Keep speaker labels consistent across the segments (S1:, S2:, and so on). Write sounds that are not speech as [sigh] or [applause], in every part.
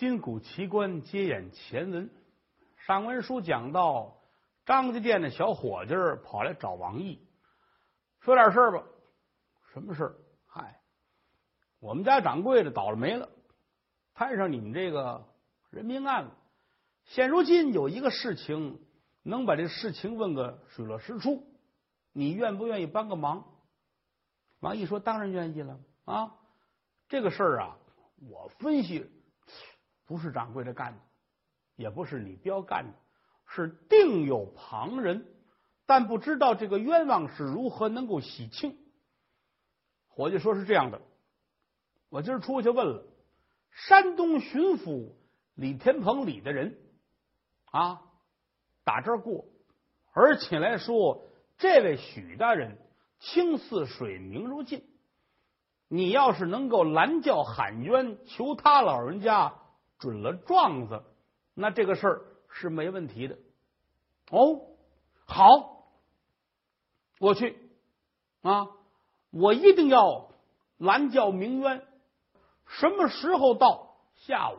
S1: 金谷奇观接演前文，上文书讲到张家店的小伙计儿跑来找王毅，说点事儿吧。什么事儿？嗨，我们家掌柜的倒了霉了，摊上你们这个人命案了。现如今有一个事情，能把这事情问个水落石出，你愿不愿意帮个忙？王毅说：“当然愿意了啊！这个事儿啊，我分析。”不是掌柜的干的，也不是李彪干的，是定有旁人，但不知道这个冤枉是如何能够洗清。伙计说是这样的，我今儿出去问了山东巡抚李天鹏里的人啊，打这儿过，而且来说这位许大人清似水，明如镜。你要是能够拦轿喊冤，求他老人家。准了状子，那这个事儿是没问题的。哦，好，我去啊！我一定要拦轿鸣冤。什么时候到？下午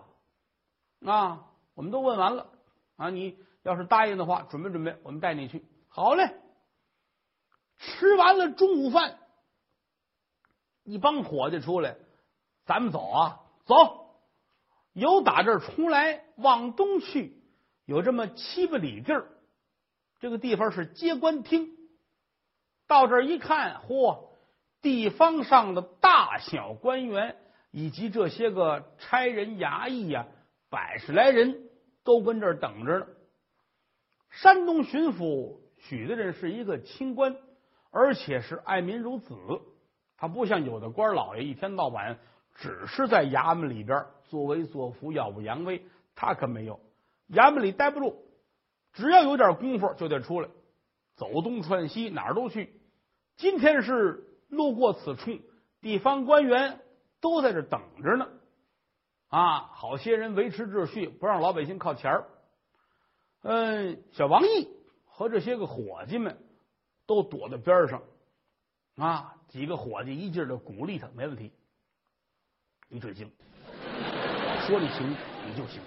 S1: 啊！我们都问完了啊！你要是答应的话，准备准备，我们带你去。好嘞！吃完了中午饭，一帮伙计出来，咱们走啊，走。由打这儿出来往东去，有这么七八里地儿。这个地方是接官厅。到这儿一看，嚯！地方上的大小官员以及这些个差人衙役呀，百十来人都跟这儿等着呢。山东巡抚许的人是一个清官，而且是爱民如子。他不像有的官老爷，一天到晚只是在衙门里边。作威作福，耀武扬威，他可没有。衙门里待不住，只要有点功夫就得出来，走东串西，哪儿都去。今天是路过此处，地方官员都在这等着呢。啊，好些人维持秩序，不让老百姓靠前儿。嗯，小王毅和这些个伙计们都躲在边上。啊，几个伙计一劲儿的鼓励他，没问题，你准行。说你行，你就行，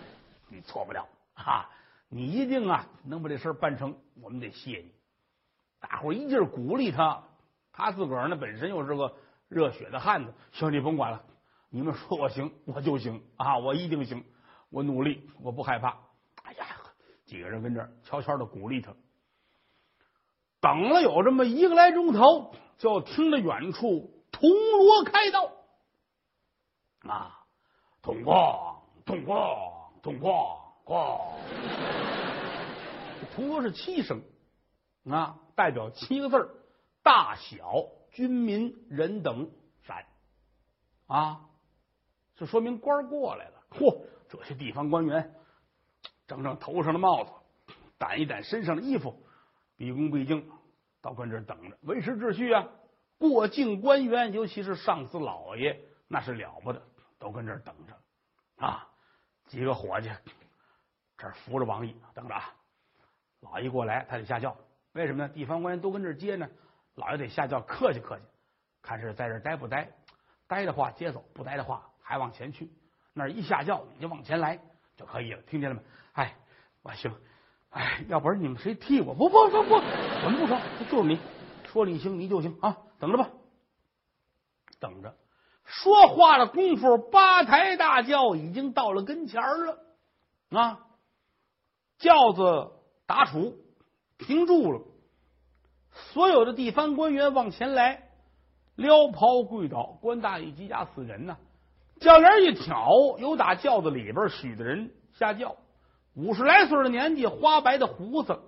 S1: 你错不了啊！你一定啊能把这事办成，我们得谢你。大伙一劲儿鼓励他，他自个儿呢本身又是个热血的汉子，兄弟甭管了，你们说我行，我就行啊！我一定行，我努力，我不害怕。哎呀，几个人跟这悄悄的鼓励他。等了有这么一个来钟头，就听着远处铜锣开道啊。通过，通过，通过，过。铜锣是七声啊，代表七个字：大小军民人等闪啊，这说明官过来了。嚯，这些地方官员整整头上的帽子，掸一掸身上的衣服，毕恭毕敬，到跟这等着维持秩序啊。过境官员，尤其是上司老爷，那是了不得。都跟这儿等着啊！几个伙计这儿扶着王毅等着啊。老爷过来，他得下轿。为什么呢？地方官员都跟这儿接呢。老爷得下轿，客气客气，看是在这儿待不待。待的话接走，不待的话还往前去。那一下轿你就往前来就可以了，听见了没？哎，我行。哎，要不然你们谁替我？不不不不，我们不说，就你说你行，你就行啊！等着吧，等着。说话的功夫，八抬大轿已经到了跟前了啊！轿子打杵，停住了。所有的地方官员往前来，撩袍跪倒，官大一级压死人呐！轿帘一挑，有打轿子里边许的人下轿，五十来岁的年纪，花白的胡子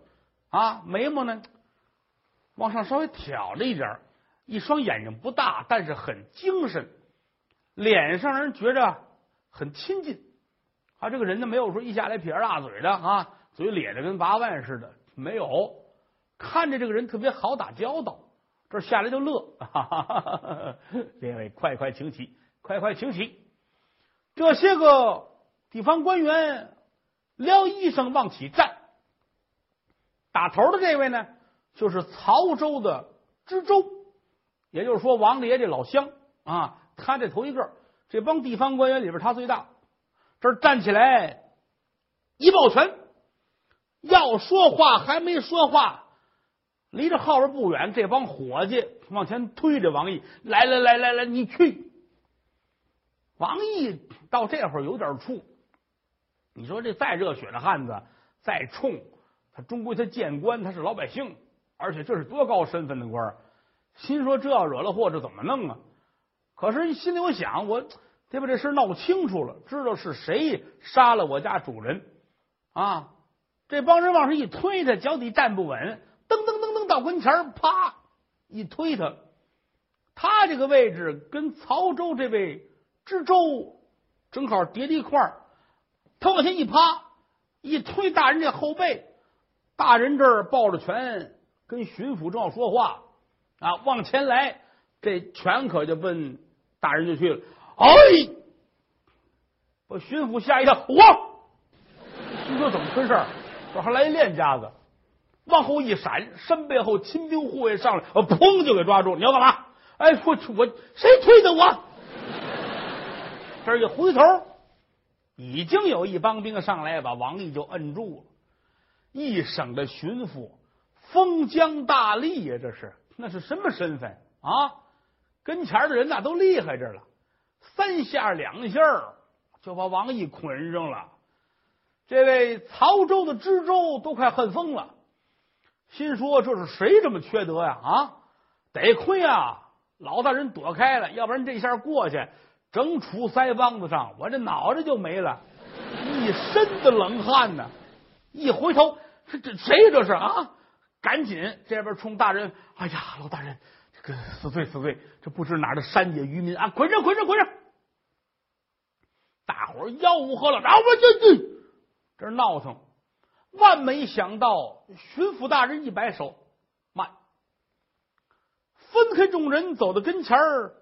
S1: 啊，眉毛呢往上稍微挑了一点，一双眼睛不大，但是很精神。脸上人觉着很亲近，啊，这个人呢没有说一下来撇着大嘴的啊，嘴咧着跟八万似的，没有，看着这个人特别好打交道，这下来就乐，[laughs] 哈哈哈哈列位快快请起，快快请起，这些个地方官员撩衣裳往起站，打头的这位呢，就是曹州的知州，也就是说王爷这老乡啊。他这头一个，这帮地方官员里边他最大。这站起来一抱拳，要说话还没说话，离这后边不远，这帮伙计往前推着王毅，来来来来来，你去。王毅到这会儿有点怵，你说这再热血的汉子，再冲，他终归他见官，他是老百姓，而且这是多高身份的官心说这要惹了祸，这怎么弄啊？可是心里我想，我得把这事闹清楚了，知道是谁杀了我家主人啊！这帮人往上一推他，脚底站不稳，噔噔噔噔到跟前啪一推他，他这个位置跟曹州这位知州正好叠在一块儿，他往前一趴，一推大人这后背，大人这儿抱着拳跟巡抚正要说话啊，往前来，这拳可就奔。大人就去了，哎，把巡抚吓一跳，我，你说怎么回事？这还来一练家子，往后一闪，身背后亲兵护卫上来，我砰就给抓住。你要干嘛？哎，我去我谁推的我？这一回头，已经有一帮兵上来，把王毅就摁住了。一省的巡抚，封疆大吏呀，这是那是什么身份啊？跟前的人那都厉害着了，三下两下就把王毅捆上了。这位曹州的知州都快恨疯了，心说这是谁这么缺德呀？啊，得亏啊，老大人躲开了，要不然这下过去整杵腮帮子上，我这脑袋就没了，一身的冷汗呢。一回头，这这谁这是啊？赶紧这边冲大人，哎呀，老大人。死罪死罪！这不知哪儿的山野渔民啊，捆上捆上捆上！大伙儿吆喝了，然后这这这闹腾，万没想到巡抚大人一摆手，慢，分开众人，走到跟前儿，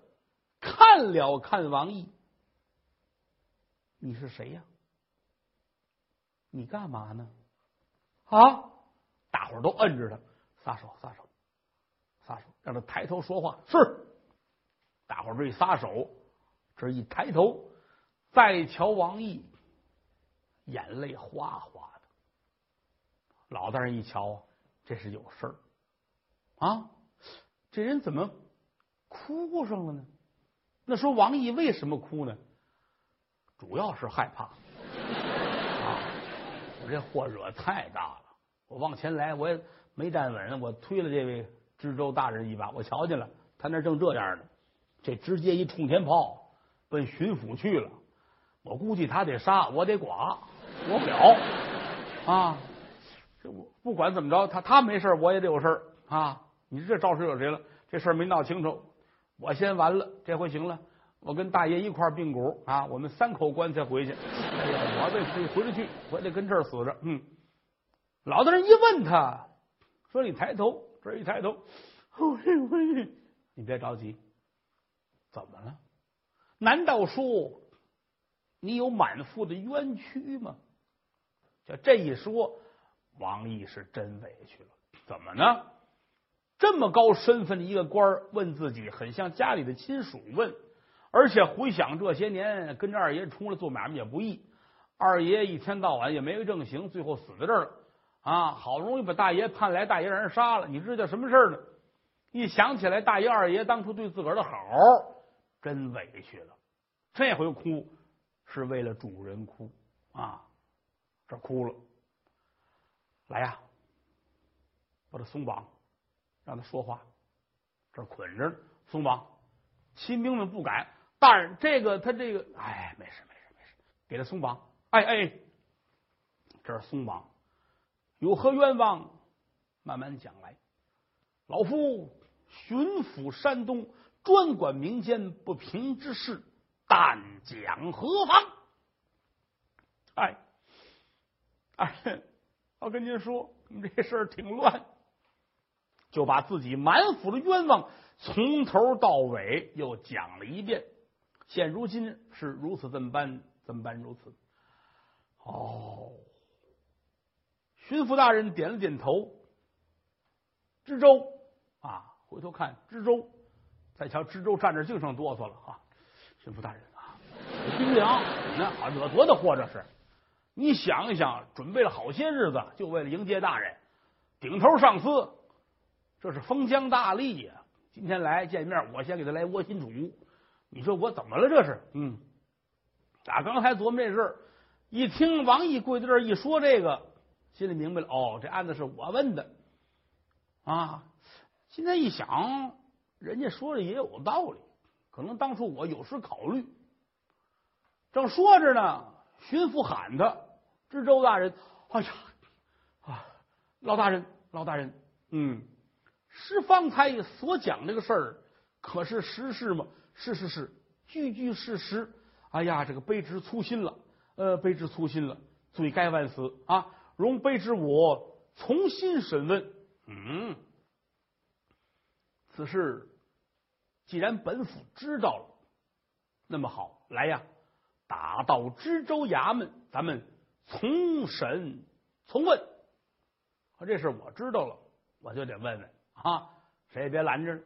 S1: 看了看王毅，你是谁呀？你干嘛呢？啊！大伙儿都摁着他，撒手撒手。撒手，让他抬头说话。是，大伙儿这一撒手，这一抬头，再瞧王毅，眼泪哗哗的。老大人一瞧，这是有事儿啊！这人怎么哭上了呢？那说王毅为什么哭呢？主要是害怕啊！我这祸惹太大了，我往前来，我也没站稳，我推了这位。知州大人一把，我瞧见了，他那正这样呢，这直接一冲天炮奔巡抚去了。我估计他得杀，我得剐，活不了啊！这我不管怎么着，他他没事，我也得有事啊！你这招谁惹谁了？这事儿没闹清楚，我先完了，这回行了，我跟大爷一块并股啊！我们三口棺材回去。哎呀，我得回得去，我得跟这儿死着。嗯，老大人一问他说：“你抬头。”这一抬头，[laughs] 你别着急，怎么了？难道说你有满腹的冤屈吗？就这一说，王毅是真委屈了。怎么呢？这么高身份的一个官问自己，很像家里的亲属问。而且回想这些年跟着二爷出来做买卖也不易，二爷一天到晚也没个正形，最后死在这儿了。啊，好不容易把大爷盼来，大爷让人杀了，你知道什么事呢？一想起来，大爷二爷当初对自个儿的好，真委屈了。这回哭是为了主人哭啊，这哭了。来呀，把他松绑，让他说话。这捆着呢，松绑。亲兵们不敢。大人，这个他这个，哎，没事没事没事，给他松绑。哎哎，这是松绑。有何冤枉？慢慢讲来。老夫巡抚山东，专管民间不平之事，但讲何妨？哎，哎，我跟您说，这事儿挺乱，就把自己满腹的冤枉从头到尾又讲了一遍。现如今是如此这般，怎般如此？哦。巡抚大人点了点头，知州啊，回头看知州，再瞧知州站着，净剩哆嗦了哈。巡抚大人啊，军粮呢，啊，惹多大祸这是！你想一想，准备了好些日子，就为了迎接大人，顶头上司，这是封疆大吏呀！今天来见面，我先给他来窝心主。你说我怎么了？这是，嗯，打刚才琢磨这事，一听王毅跪在这一说这个，心里明白了，哦，这案子是我问的啊！现在一想，人家说的也有道理，可能当初我有失考虑。正说着呢，巡抚喊他：“知州大人，哎呀，啊，老大人，老大人，嗯。”是方才所讲这个事儿，可是实事吗？是是是，句句事实。哎呀，这个卑职粗心了，呃，卑职粗心了，罪该万死啊！容卑职我重新审问。嗯，此事既然本府知道了，那么好，来呀，打到知州衙门，咱们从审从问。这事我知道了，我就得问问。啊，谁也别拦着！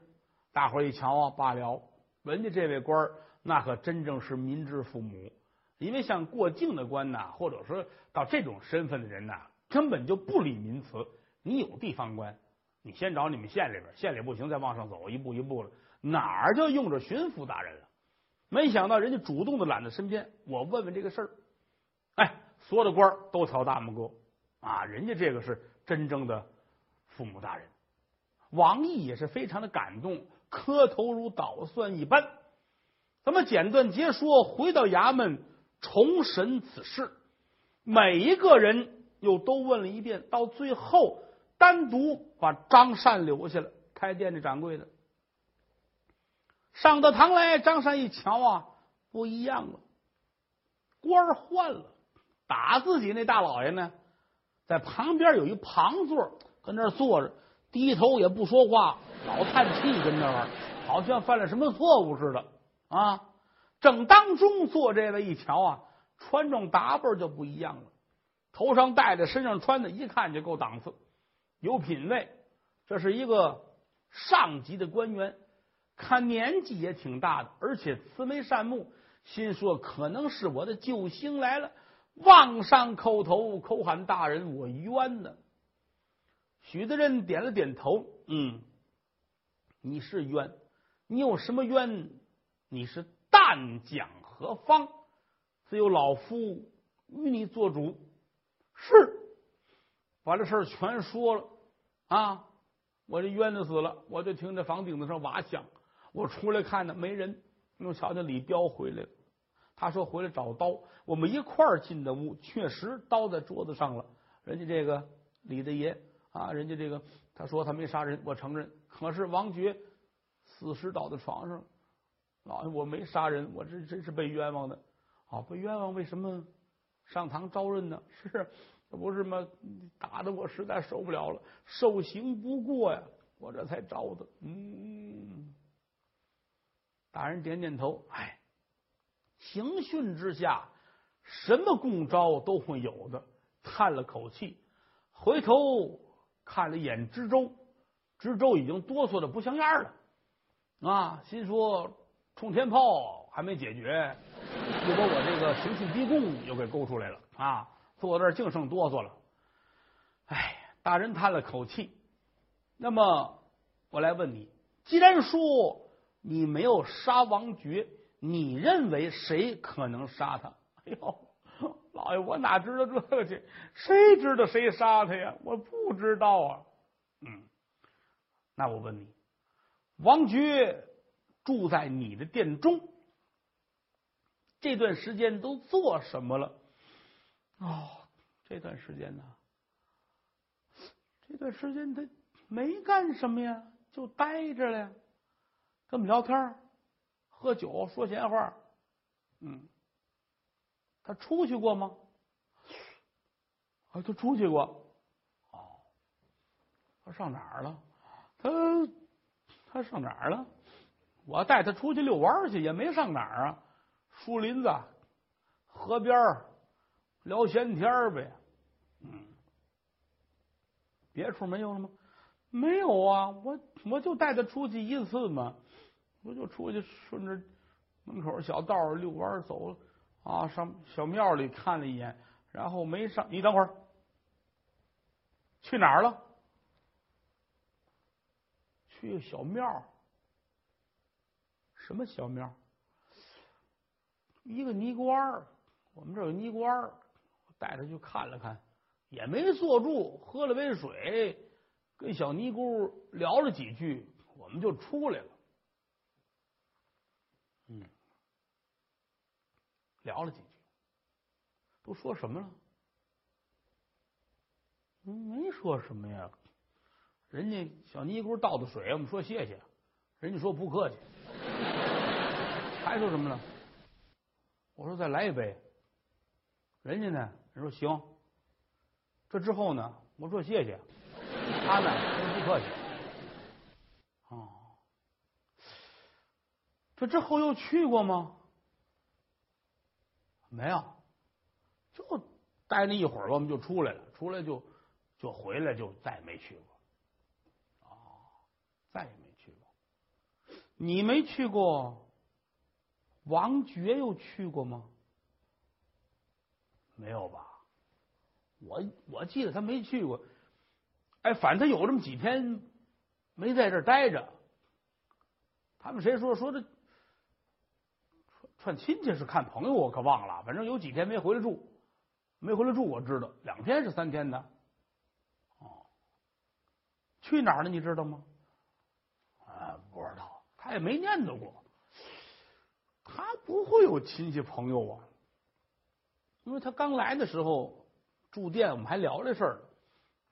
S1: 大伙一瞧啊，罢了。人家这位官那可真正是民之父母。因为像过境的官呐，或者说到这种身份的人呐，根本就不理民词。你有地方官，你先找你们县里边，县里不行，再往上走，一步一步了，哪儿就用着巡抚大人了。没想到人家主动的揽在身边，我问问这个事儿。哎，所有的官都挑大拇哥啊！人家这个是真正的父母大人。王毅也是非常的感动，磕头如捣蒜一般。咱们简短截说，回到衙门重审此事，每一个人又都问了一遍，到最后单独把张善留下了，开店的掌柜的上到堂来。张善一瞧啊，不一样了，官换了，打自己那大老爷呢，在旁边有一旁座，跟那坐着。低头也不说话，老叹气，跟那儿好像犯了什么错误似的啊！正当中坐这位一瞧啊，穿着打扮就不一样了，头上戴的，身上穿的，一看就够档次，有品位。这是一个上级的官员，看年纪也挺大的，而且慈眉善目，心说可能是我的救星来了，往上叩头，口喊大人，我冤呢。许大人点了点头，嗯，你是冤，你有什么冤？你是但讲何方？自有老夫与你做主。是，把这事儿全说了啊！我这冤的死了，我就听这房顶子上瓦响，我出来看呢，没人。又瞧见李彪回来了，他说回来找刀，我们一块儿进的屋，确实刀在桌子上了。人家这个李大爷。啊，人家这个他说他没杀人，我承认。可是王爵死尸倒在床上，啊我没杀人，我这真是被冤枉的。啊，被冤枉为什么上堂招认呢？[laughs] 是不是吗？打的我实在受不了了，受刑不过呀，我这才招的。嗯，大人点点头，哎，刑讯之下，什么供招都会有的。叹了口气，回头。看了一眼知州，知州已经哆嗦的不像样了啊！心说冲天炮还没解决，又把我这个刑讯逼供又给勾出来了啊！坐这净剩哆嗦了。哎，大人叹了口气。那么我来问你，既然说你没有杀王爵，你认为谁可能杀他？[laughs] 哎呦！老爷，我哪知道这个去？谁知道谁杀他呀？我不知道啊。嗯，那我问你，王爵住在你的店中，这段时间都做什么了？哦，这段时间呢？这段时间他没干什么呀，就待着了呀，跟我们聊天、喝酒、说闲话。嗯。他出去过吗？啊，他出去过。哦，他上哪儿了？他他上哪儿了？我带他出去遛弯去，也没上哪儿啊。树林子、河边聊闲天呗。嗯，别处没有了吗？没有啊，我我就带他出去一次嘛，我就出去顺着门口小道遛弯走了。啊，上小庙里看了一眼，然后没上。你等会儿，去哪儿了？去小庙。什么小庙？一个尼姑庵我们这有尼姑庵带他去看了看，也没坐住，喝了杯水，跟小尼姑聊了几句，我们就出来了。嗯，聊了几句，都说什么了？没说什么呀。人家小尼姑倒的水，我们说谢谢，人家说不客气。还说什么呢？我说再来一杯。人家呢？人说行。这之后呢？我说谢谢。他呢？不客气。哦。这之后又去过吗？没有，就待那一会儿，我们就出来了。出来就就回来，就再也没去过。哦，再也没去过。你没去过？王爵又去过吗？没有吧？我我记得他没去过。哎，反正他有这么几天没在这儿待着。他们谁说说的串亲戚是看朋友，我可忘了。反正有几天没回来住，没回来住，我知道两天是三天的。哦，去哪儿了？你知道吗？啊，不知道，他也没念叨过。他不会有亲戚朋友啊，因为他刚来的时候住店，我们还聊这事儿。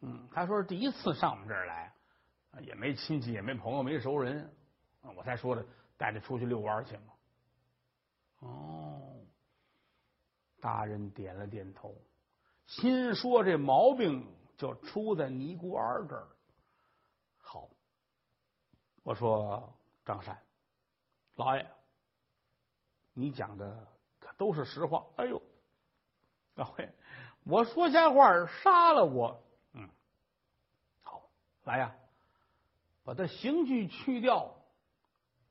S1: 嗯，他说是第一次上我们这儿来，也没亲戚，也没朋友，没熟人，我才说的带他出去遛弯去嘛。哦，大人点了点头，心说这毛病就出在尼姑庵这儿。好，我说张善老爷。你讲的可都是实话。哎呦，老爷，我说瞎话杀了我。嗯，好，来呀，把他刑具去掉，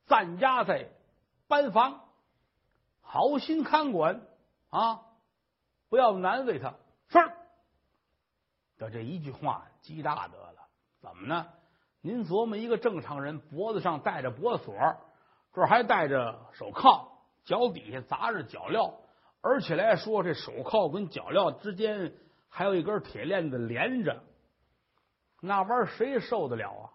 S1: 暂押在班房，好心看管啊，不要难为他。是。的这一句话极大得了。怎么呢？您琢磨，一个正常人脖子上戴着脖锁，这还戴着手铐。脚底下砸着脚镣，而且来说，这手铐跟脚镣之间还有一根铁链子连着，那玩意儿谁受得了啊？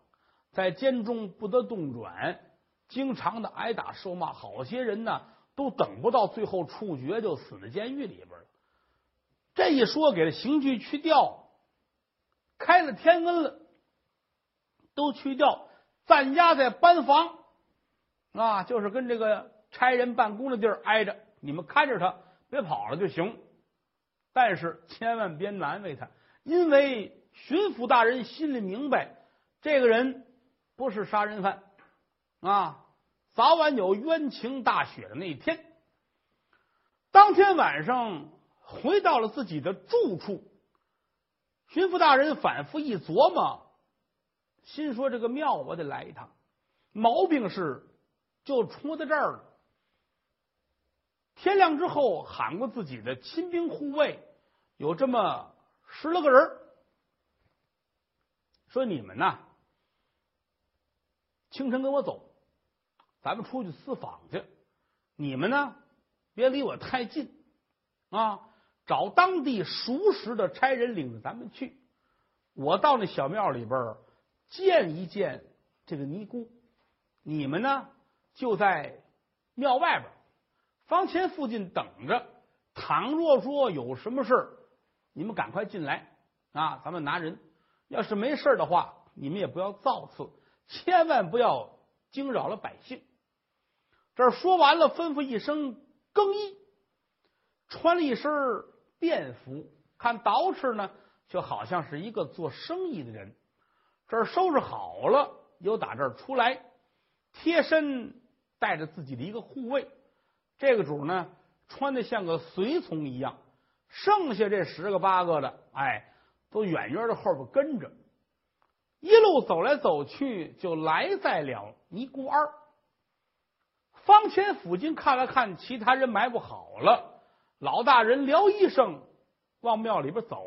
S1: 在监中不得动转，经常的挨打受骂，好些人呢都等不到最后处决就死在监狱里边了。这一说，给了刑具去掉，开了天恩了，都去掉，暂押在班房啊，就是跟这个。差人办公的地儿挨着，你们看着他，别跑了就行。但是千万别难为他，因为巡抚大人心里明白，这个人不是杀人犯啊，早晚有冤情大雪的那一天。当天晚上回到了自己的住处，巡抚大人反复一琢磨，心说：“这个庙我得来一趟。”毛病是就出在这儿了。天亮之后，喊过自己的亲兵护卫，有这么十来个人，说：“你们呐，清晨跟我走，咱们出去私访去。你们呢，别离我太近啊，找当地熟识的差人领着咱们去。我到那小庙里边见一见这个尼姑，你们呢就在庙外边。”房前附近等着，倘若说有什么事儿，你们赶快进来啊！咱们拿人。要是没事的话，你们也不要造次，千万不要惊扰了百姓。这说完了，吩咐一声更衣，穿了一身便服，看捯饬呢，就好像是一个做生意的人。这收拾好了，又打这儿出来，贴身带着自己的一个护卫。这个主呢，穿的像个随从一样，剩下这十个八个的，哎，都远远的后边跟着，一路走来走去，就来在了尼姑庵。方前府金看了看，其他人埋伏好了，老大人聊一声，往庙里边走，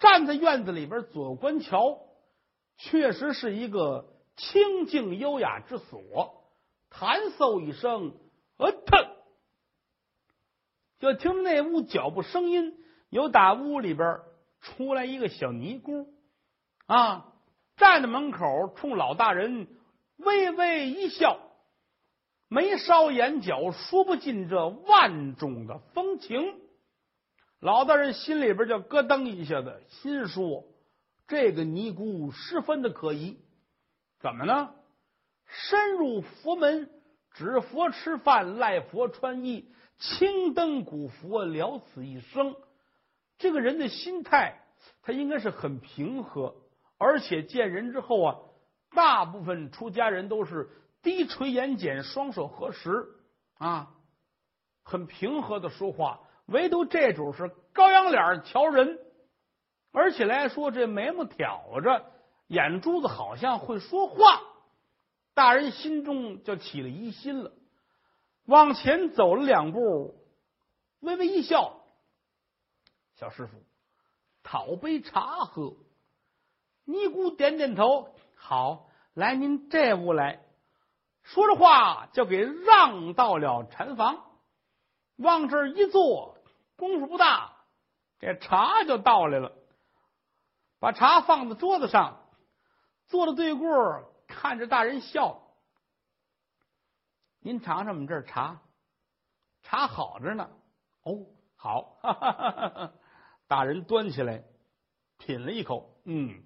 S1: 站在院子里边左观瞧，确实是一个清静优雅之所。弹奏一声，呃，他，就听那屋脚步声音，有打屋里边出来一个小尼姑啊，站在门口冲老大人微微一笑，眉梢眼角说不尽这万种的风情。老大人心里边就咯噔一下子，心说这个尼姑十分的可疑，怎么呢？深入佛门，指佛吃饭，赖佛穿衣，青灯古佛了此一生。这个人的心态，他应该是很平和，而且见人之后啊，大部分出家人都是低垂眼睑，双手合十啊，很平和的说话。唯独这主是高扬脸瞧人，而且来说这眉毛挑着，眼珠子好像会说话。大人心中就起了疑心了，往前走了两步，微微一笑：“小师傅，讨杯茶喝。”尼姑点点头：“好，来您这屋来。”说着话就给让到了禅房，往这儿一坐，功夫不大，这茶就倒来了，把茶放在桌子上，坐到对过。看着大人笑，您尝尝我们这儿茶，茶好着呢。哦，好，哈哈哈哈大人端起来品了一口，嗯，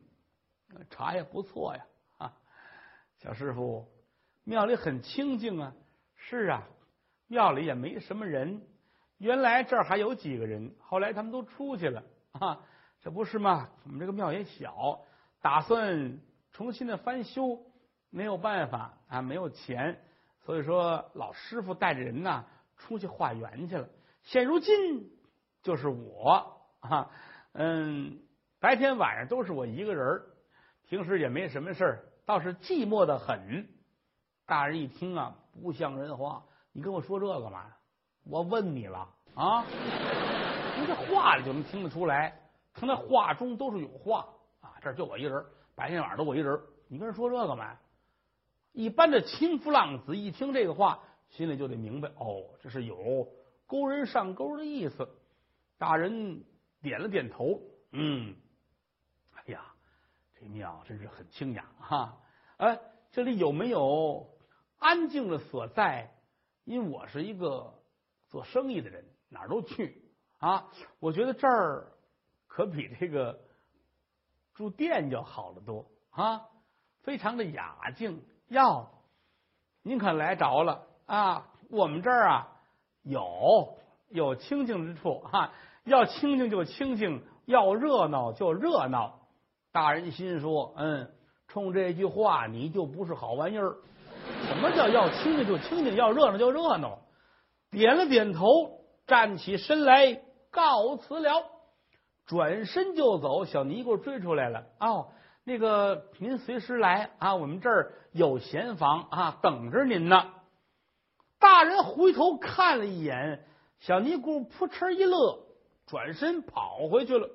S1: 茶也不错呀。啊，[laughs] 小师傅，庙里很清静啊。是啊，庙里也没什么人。原来这儿还有几个人，后来他们都出去了啊。这不是吗？我们这个庙也小，打算重新的翻修。没有办法啊，没有钱，所以说老师傅带着人呢出去化缘去了。现如今就是我啊，嗯，白天晚上都是我一个人平时也没什么事儿，倒是寂寞的很。大人一听啊，不像人话，你跟我说这干嘛？我问你了啊，从这话里就能听得出来，他那话中都是有话啊。这就我一人，白天晚上都我一人，你跟人说这干嘛？一般的轻浮浪子一听这个话，心里就得明白哦，这是有勾人上钩的意思。大人点了点头，嗯，哎呀，这庙真是很清雅哈。哎，这里有没有安静的所在？因为我是一个做生意的人，哪儿都去啊。我觉得这儿可比这个住店要好得多啊，非常的雅静。哟，您可来着了啊！我们这儿啊有有清静之处哈，要清静就清静，要热闹就热闹。大人心说：“嗯，冲这句话你就不是好玩意儿。什么叫要清静就清静，要热闹就热闹？”点了点头，站起身来告辞了，转身就走。小尼姑追出来了哦。那个，您随时来啊！我们这儿有闲房啊，等着您呢。大人回头看了一眼，小尼姑扑哧一乐，转身跑回去了。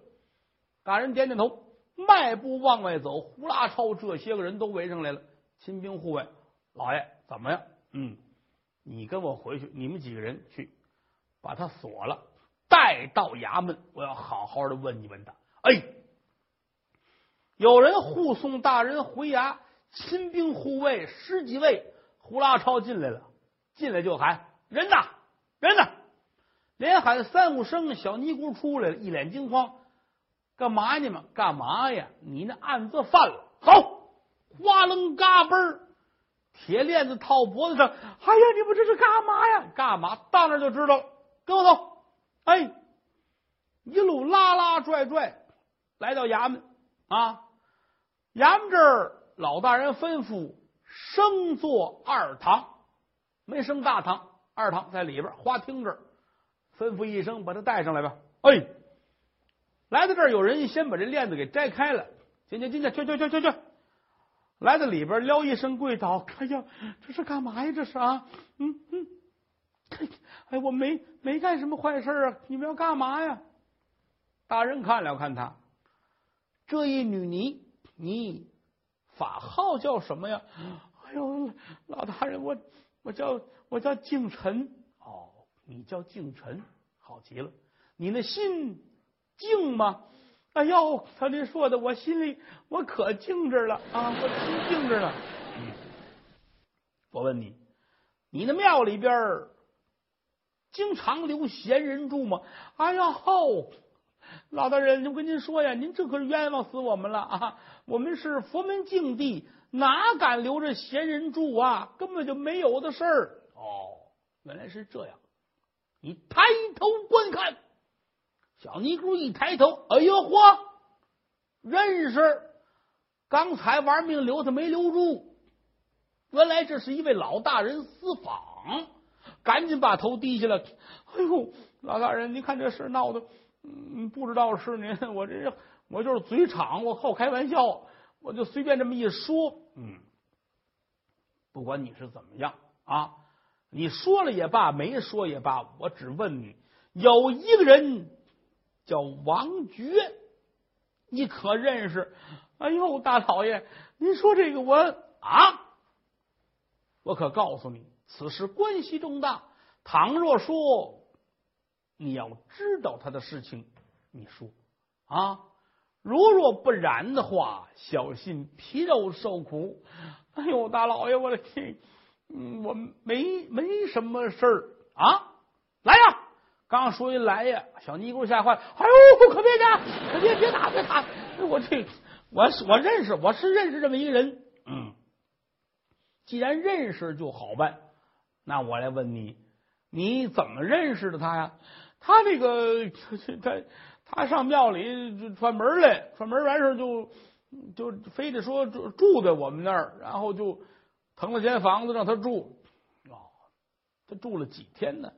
S1: 大人点点头，迈步往外走。胡拉超这些个人都围上来了，亲兵护卫。老爷怎么样？嗯，你跟我回去，你们几个人去把他锁了，带到衙门，我要好好的问一问他。哎。有人护送大人回衙，亲兵护卫十几位，胡拉超进来了，进来就喊人呐，人呐，连喊三五声。小尼姑出来了，一脸惊慌，干嘛你们？干嘛呀？你那案子犯了，好，哗楞嘎嘣儿铁链子套脖子上。哎呀，你们这是干嘛呀？干嘛？到那就知道了。跟我走，哎，一路拉拉拽拽来到衙门。啊，衙门这儿老大人吩咐升坐二堂，没升大堂，二堂在里边花厅这儿，吩咐一声把他带上来吧。哎，来到这儿，有人先把这链子给摘开了，进去进去去去去去去，来到里边撩一声跪倒，哎呀，这是干嘛呀？这是啊，嗯嗯，哎，我没没干什么坏事啊！你们要干嘛呀？大人看了看他，这一女尼，你法号叫什么呀？哎呦，老大人，我我叫我叫敬臣。哦，你叫敬臣，好极了。你那心静吗？哎呦，他这说的，我心里我可静着了啊，我心静着了。我问你，你那庙里边经常留闲人住吗？哎呀，吼！老大人，我跟您说呀，您这可是冤枉死我们了啊！我们是佛门净地，哪敢留着闲人住啊？根本就没有的事儿。哦，原来是这样。你抬头观看，小尼姑一抬头，哎呦嚯，认识！刚才玩命留他没留住，原来这是一位老大人私访，赶紧把头低下了。哎呦，老大人，您看这事闹的。嗯，不知道是您，我这我就是嘴敞，我好开玩笑，我就随便这么一说。嗯，不管你是怎么样啊，你说了也罢，没说也罢，我只问你，有一个人叫王觉，你可认识？哎呦，大老爷，您说这个我啊，我可告诉你，此事关系重大，倘若说。你要知道他的事情，你说啊，如若不然的话，小心皮肉受苦。哎呦，大老爷，我的天，我没没什么事儿啊，来呀！刚说一来呀，小尼姑吓坏了，哎呦，可别打，可别别打，别打！我这，我我认识，我是认识这么一个人。嗯，既然认识就好办，那我来问你，你怎么认识的他呀？他那个，[laughs] 他他上庙里串门来，串门完事就就非得说住住在我们那儿，然后就腾了间房子让他住。哦，他住了几天呢？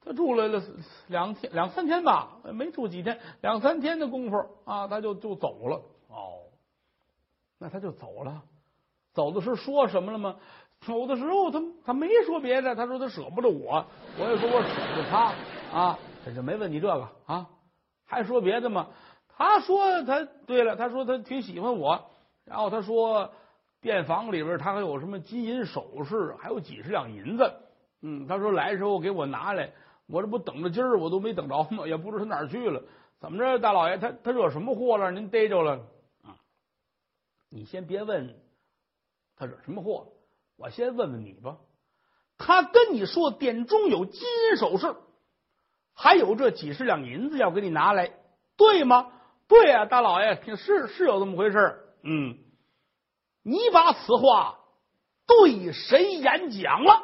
S1: 他住了两天两三天吧，没住几天，两三天的功夫啊，他就就走了。哦，那他就走了。走的时候说什么了吗？走的时候他他没说别的，他说他舍不得我，我也说我舍不得他啊。这就没问你这个啊，还说别的吗？他说他对了，他说他挺喜欢我，然后他说店房里边他还有什么金银首饰，还有几十两银子。嗯，他说来的时候给我拿来，我这不等着今儿我都没等着吗？[laughs] 也不知道他哪儿去了。怎么着，大老爷他他惹什么祸了？您逮着了啊？你先别问他惹什么祸，我先问问你吧。他跟你说店中有金银首饰。还有这几十两银子要给你拿来，对吗？对啊，大老爷，是是有这么回事嗯，你把此话对谁演讲了？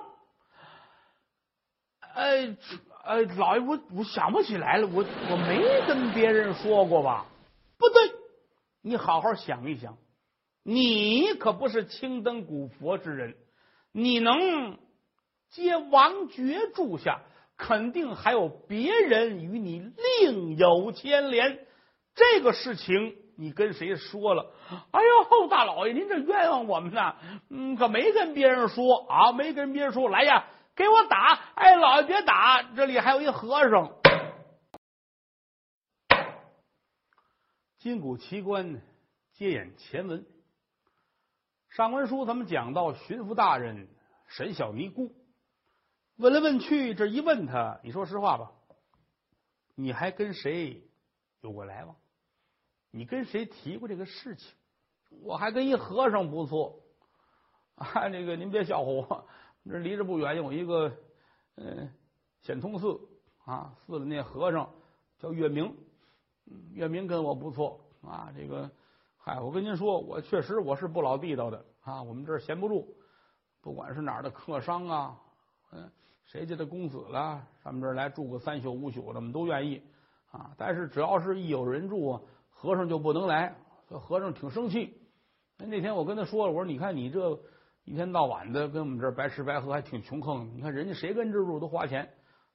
S1: 哎哎，老爷，我我想不起来了，我我没跟别人说过吧？不对，你好好想一想，你可不是青灯古佛之人，你能接王爵住下？肯定还有别人与你另有牵连，这个事情你跟谁说了？哎呦，大老爷，您这冤枉我们呢！嗯，可没跟别人说啊，没跟别人说。来呀，给我打！哎，老爷别打，这里还有一和尚。[coughs] 金谷奇观，接演前文。上文书咱们讲到巡抚大人审小尼姑。问来问去，这一问他，你说实话吧，你还跟谁有过来往？你跟谁提过这个事情？我还跟一和尚不错啊。那个您别笑话我，这离这不远有一个嗯显通寺啊，寺里那和尚叫月明，月明跟我不错啊。这个嗨，我跟您说，我确实我是不老地道的啊。我们这儿闲不住，不管是哪儿的客商啊，嗯。谁家的公子了，上我们这儿来住个三宿五宿的，我们都愿意啊。但是只要是一有人住，和尚就不能来。和尚挺生气。那天我跟他说了，我说你看你这一天到晚的跟我们这儿白吃白喝，还挺穷横。你看人家谁跟这住都花钱，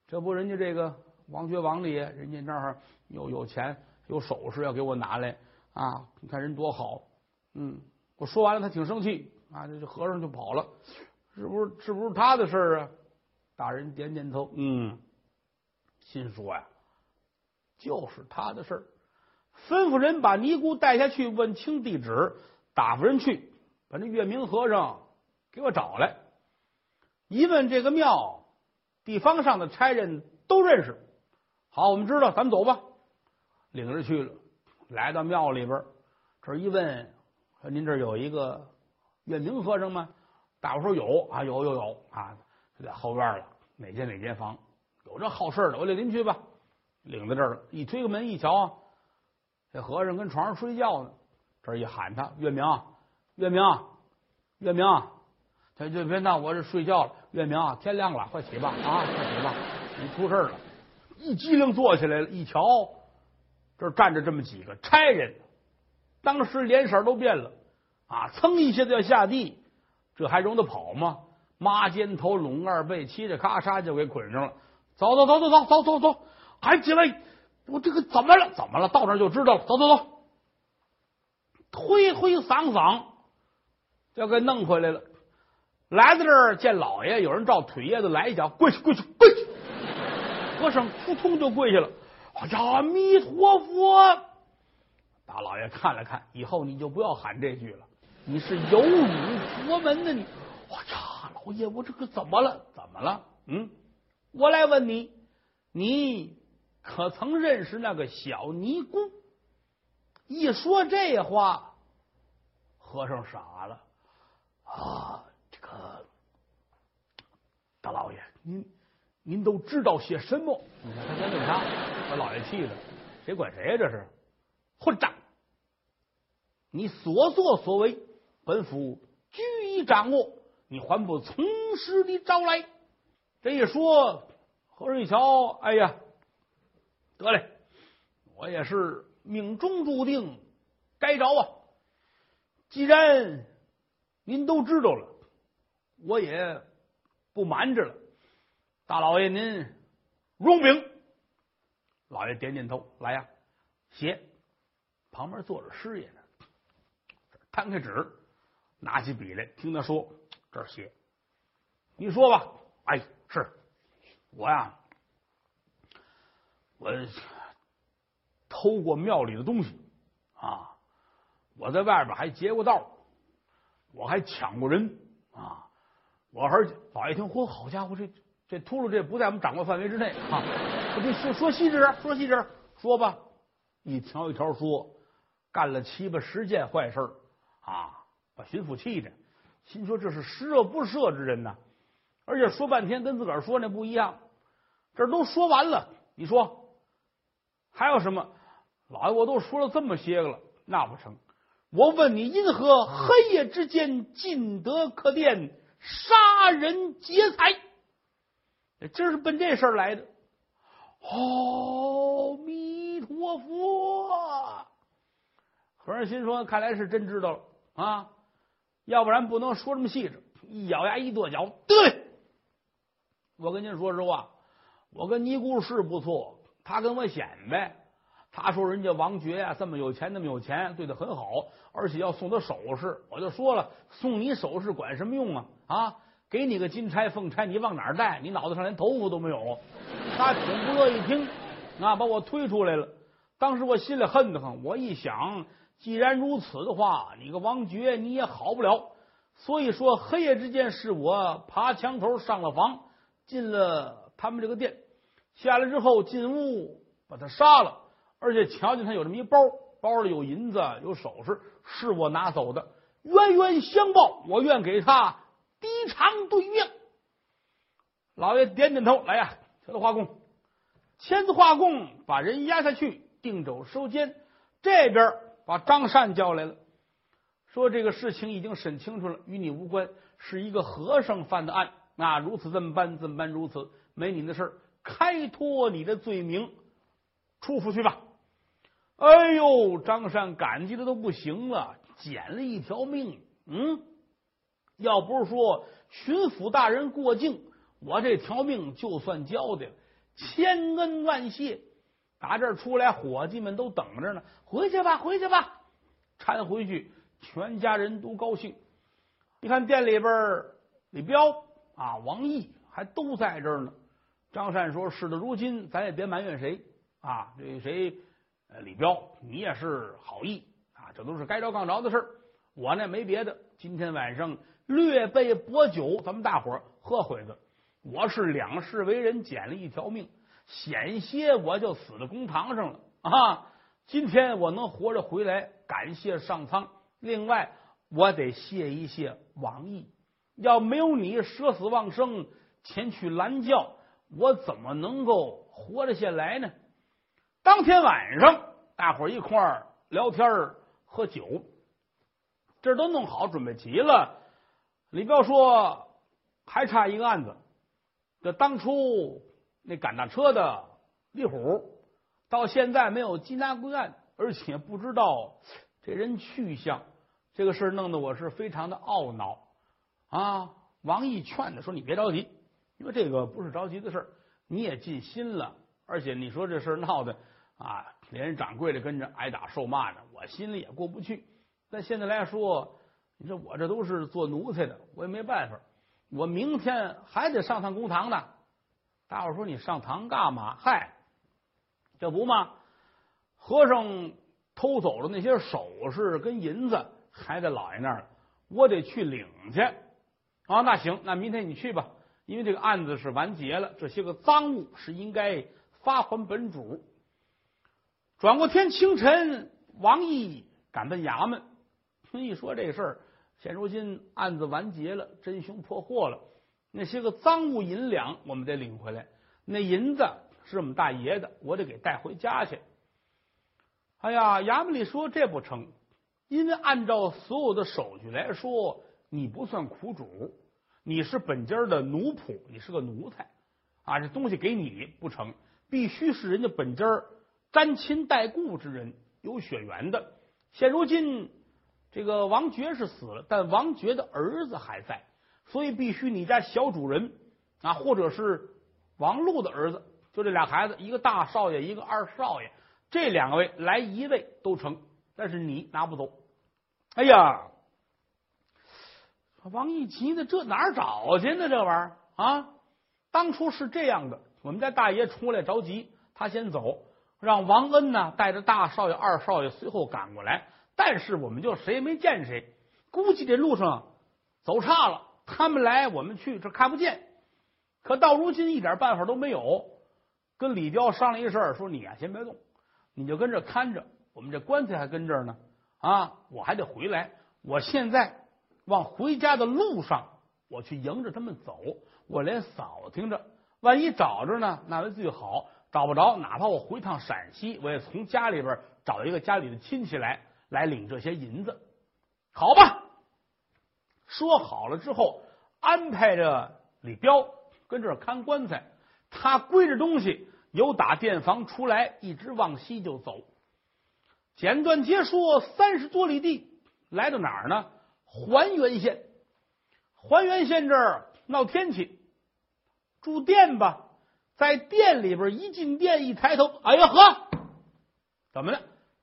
S1: 这不人家这个王爵王爷，人家那儿有有钱有首饰要给我拿来啊。你看人多好。嗯，我说完了，他挺生气啊。这这和尚就跑了，是不是？是不是他的事儿啊？大人点点头，嗯，心说呀，就是他的事儿。吩咐人把尼姑带下去，问清地址，打发人去把那月明和尚给我找来。一问这个庙，地方上的差人都认识。好，我们知道，咱们走吧。领着去了，来到庙里边，这一问，说您这有一个月明和尚吗？大伙说有啊，有有有啊。在后院了，哪间哪间房有这好事的，我领您去吧。领到这儿了，一推个门一瞧，这和尚跟床上睡觉呢。这一喊他月明，月明，月明，他就别闹，我这睡觉了。月明，天亮了，快起吧啊，快起吧，你出事了。一激灵坐起来了，一瞧这站着这么几个差人，当时脸色都变了啊，噌一下子要下地，这还容得跑吗？妈肩头，拢二背，嘁哩咔嚓就给捆上了。走走走走走走走走，还起来！我这个怎么了？怎么了？到那就知道了。走走走，推推搡搡，就给弄回来了。来到这儿见老爷，有人照腿叶子来一脚，跪下跪下跪下。和尚扑通就跪下了。哎呀，阿弥陀佛！大老爷看了看，以后你就不要喊这句了。你是有辱佛门的你。我操，老爷，我这个怎么了？怎么了？嗯，我来问你，你可曾认识那个小尼姑？一说这话，和尚傻了啊！这个大老爷，您您都知道些什么？你看他先问他，把 [laughs] 老爷气的，谁管谁呀？这是混账！你所作所为，本府拘以掌握。你还不从实的招来？这一说，和尚一瞧，哎呀，得嘞，我也是命中注定该着啊！既然您都知道了，我也不瞒着了。大老爷，您容禀。老爷点点头，来呀，写。旁边坐着师爷呢，摊开纸，拿起笔来，听他说。这儿写，你说吧。哎，是我呀，我偷过庙里的东西啊，我在外边还劫过道，我还抢过人啊，我还是老爷听，嚯，好家伙，这这秃噜这不在我们掌握范围之内啊！你说说细致，说细致，说吧，一条一条说，干了七八十件坏事啊，把巡抚气的。心说这是十恶不赦之人呐，而且说半天跟自个儿说那不一样，这都说完了，你说还有什么？老爷，我都说了这么些个了，那不成？我问你，因何黑夜之间进得客店，杀人劫财？今儿是奔这事来的。阿弥陀佛！和尚心说，看来是真知道了啊。要不然不能说这么细致，一咬牙一跺脚，对，我跟您说实话，我跟尼姑是不错，他跟我显摆，他说人家王爵呀这么有钱那么有钱，对他很好，而且要送他首饰，我就说了，送你首饰管什么用啊？啊，给你个金钗凤钗，你往哪儿戴？你脑袋上连头发都没有。他挺不乐意听，啊，把我推出来了。当时我心里恨得很，我一想。既然如此的话，你个王爵你也好不了。所以说，黑夜之间是我爬墙头上了房，进了他们这个店，下来之后进屋把他杀了，而且瞧见他有这么一包，包里有银子有首饰，是我拿走的，冤冤相报，我愿给他低偿对命。老爷点点头，来呀，签字画供，签字画供，把人押下去，定州收监这边。把张善叫来了，说这个事情已经审清楚了，与你无关，是一个和尚犯的案。那如此这么办，这么办如此，没你的事儿开脱你的罪名，出府去吧。哎呦，张善感激的都不行了，捡了一条命。嗯，要不是说巡抚大人过境，我这条命就算交的，千恩万谢。打这儿出来，伙计们都等着呢。回去吧，回去吧，搀回去，全家人都高兴。你看店里边，李彪啊、王毅还都在这儿呢。张善说：“事到如今，咱也别埋怨谁啊。这谁？李彪，你也是好意啊，这都是该着刚着的事儿。我呢，没别的。今天晚上略备薄酒，咱们大伙儿喝会子。我是两世为人，捡了一条命，险些我就死在公堂上了啊！今天我能活着回来，感谢上苍。另外，我得谢一谢王毅，要没有你舍死忘生前去拦轿。”我怎么能够活着下来呢？当天晚上，大伙一块儿聊天喝酒，这都弄好，准备齐了。李彪说：“还差一个案子，这当初那赶大车的李虎，到现在没有缉拿归案，而且不知道这人去向。这个事弄得我是非常的懊恼啊！”王毅劝他说：“你别着急。”因为这个不是着急的事儿，你也尽心了，而且你说这事闹的啊，连掌柜的跟着挨打受骂呢，我心里也过不去。但现在来说，你说我这都是做奴才的，我也没办法。我明天还得上趟公堂呢。大伙说你上堂干嘛？嗨，这不嘛，和尚偷走了那些首饰跟银子，还在老爷那儿，我得去领去。啊，那行，那明天你去吧。因为这个案子是完结了，这些个赃物是应该发还本主。转过天清晨，王毅赶奔衙门。一说这事儿，现如今案子完结了，真凶破获了，那些个赃物银两我们得领回来。那银子是我们大爷的，我得给带回家去。哎呀，衙门里说这不成，因为按照所有的手续来说，你不算苦主。你是本家的奴仆，你是个奴才啊！这东西给你不成，必须是人家本家沾亲带故之人，有血缘的。现如今这个王爵是死了，但王爵的儿子还在，所以必须你家小主人啊，或者是王禄的儿子，就这俩孩子，一个大少爷，一个二少爷，这两位来一位都成，但是你拿不走。哎呀！王一急的，这哪儿找去呢？这玩意儿啊，当初是这样的。我们家大爷出来着急，他先走，让王恩呢带着大少爷、二少爷随后赶过来。但是我们就谁也没见谁，估计这路上走岔了。他们来，我们去，这看不见。可到如今一点办法都没有。跟李彪商量一事说：“你啊，先别动，你就跟这看着。我们这棺材还跟这儿呢，啊，我还得回来。我现在。”往回家的路上，我去迎着他们走，我连扫听着，万一找着呢，那为最好；找不着，哪怕我回趟陕西，我也从家里边找一个家里的亲戚来，来领这些银子。好吧，说好了之后，安排着李彪跟这儿看棺材，他归着东西，由打店房出来，一直往西就走。简短截说，三十多里地，来到哪儿呢？还原县，还原县这儿闹天气，住店吧，在店里边一进店一抬头，哎呀呵，怎么了？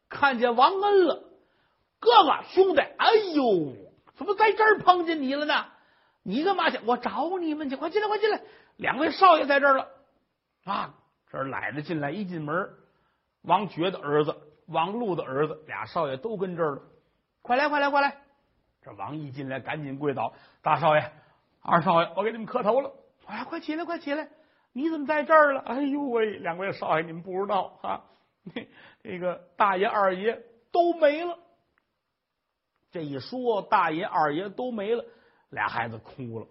S1: 看见王恩了，哥哥兄弟，哎呦，怎么在这儿碰见你了呢？你干嘛去？我找你们去，快进来，快进来！两位少爷在这儿了啊！这儿来着进来，一进门，王爵的儿子，王禄的儿子，俩少爷都跟这儿了，快来，快来，快来！这王毅进来，赶紧跪倒，大少爷、二少爷，我给你们磕头了。哎，快起来，快起来！你怎么在这儿了？哎呦喂，两位少爷，你们不知道啊，[laughs] 这个大爷、二爷都没了。这一说，大爷、二爷都没了，俩孩子哭了。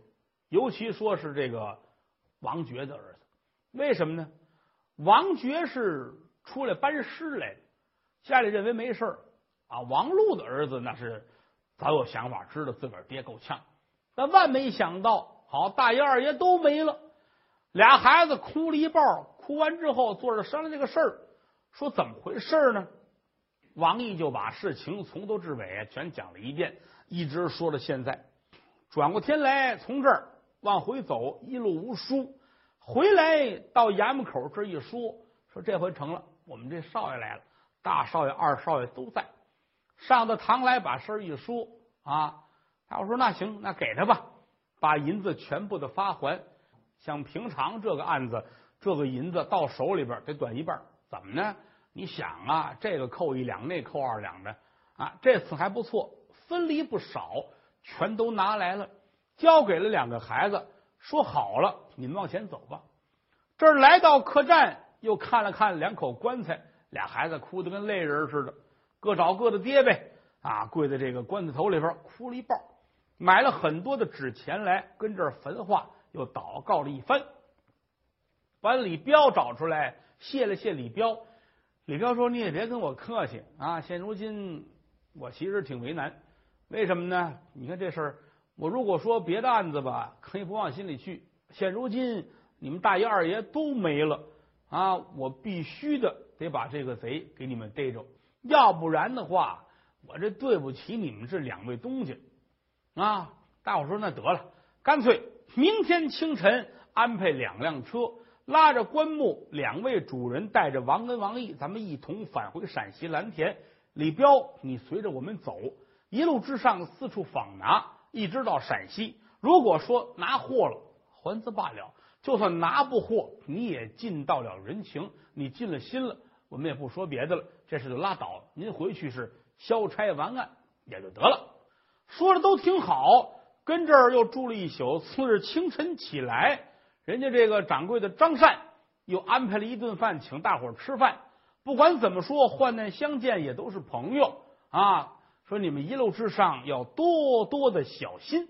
S1: 尤其说是这个王爵的儿子，为什么呢？王爵是出来搬尸来的，家里认为没事啊。王禄的儿子那是。早有想法，知道自个儿爹够呛，但万没想到，好大爷二爷都没了，俩孩子哭了一抱，哭完之后坐着商量这个事儿，说怎么回事呢？王毅就把事情从头至尾全讲了一遍，一直说到现在。转过天来，从这儿往回走，一路无书，回来到衙门口这一说，说这回成了，我们这少爷来了，大少爷、二少爷都在。上到堂来，把事儿一说啊，他说那行，那给他吧，把银子全部的发还。像平常这个案子，这个银子到手里边得短一半，怎么呢？你想啊，这个扣一两，那扣二两的啊，这次还不错，分离不少，全都拿来了，交给了两个孩子，说好了，你们往前走吧。这儿来到客栈，又看了看两口棺材，俩孩子哭得跟泪人似的，各找各的爹呗，啊，跪在这个棺材头里边哭了一抱，买了很多的纸钱来跟这儿焚化。又祷告了一番，把李彪找出来，谢了谢李彪。李彪说：“你也别跟我客气啊，现如今我其实挺为难，为什么呢？你看这事儿，我如果说别的案子吧，可以不往心里去。现如今你们大爷二爷都没了啊，我必须的得把这个贼给你们逮着，要不然的话，我这对不起你们这两位东家啊。”大伙说：“那得了，干脆。”明天清晨安排两辆车，拉着棺木，两位主人带着王恩、王义，咱们一同返回陕西蓝田。李彪，你随着我们走，一路之上四处访拿，一直到陕西。如果说拿货了，还则罢了；就算拿不货，你也尽到了人情，你尽了心了，我们也不说别的了。这事就拉倒，您回去是消差完案也就得了。说的都挺好。跟这儿又住了一宿，次日清晨起来，人家这个掌柜的张善又安排了一顿饭，请大伙儿吃饭。不管怎么说，患难相见也都是朋友啊。说你们一路之上要多多的小心。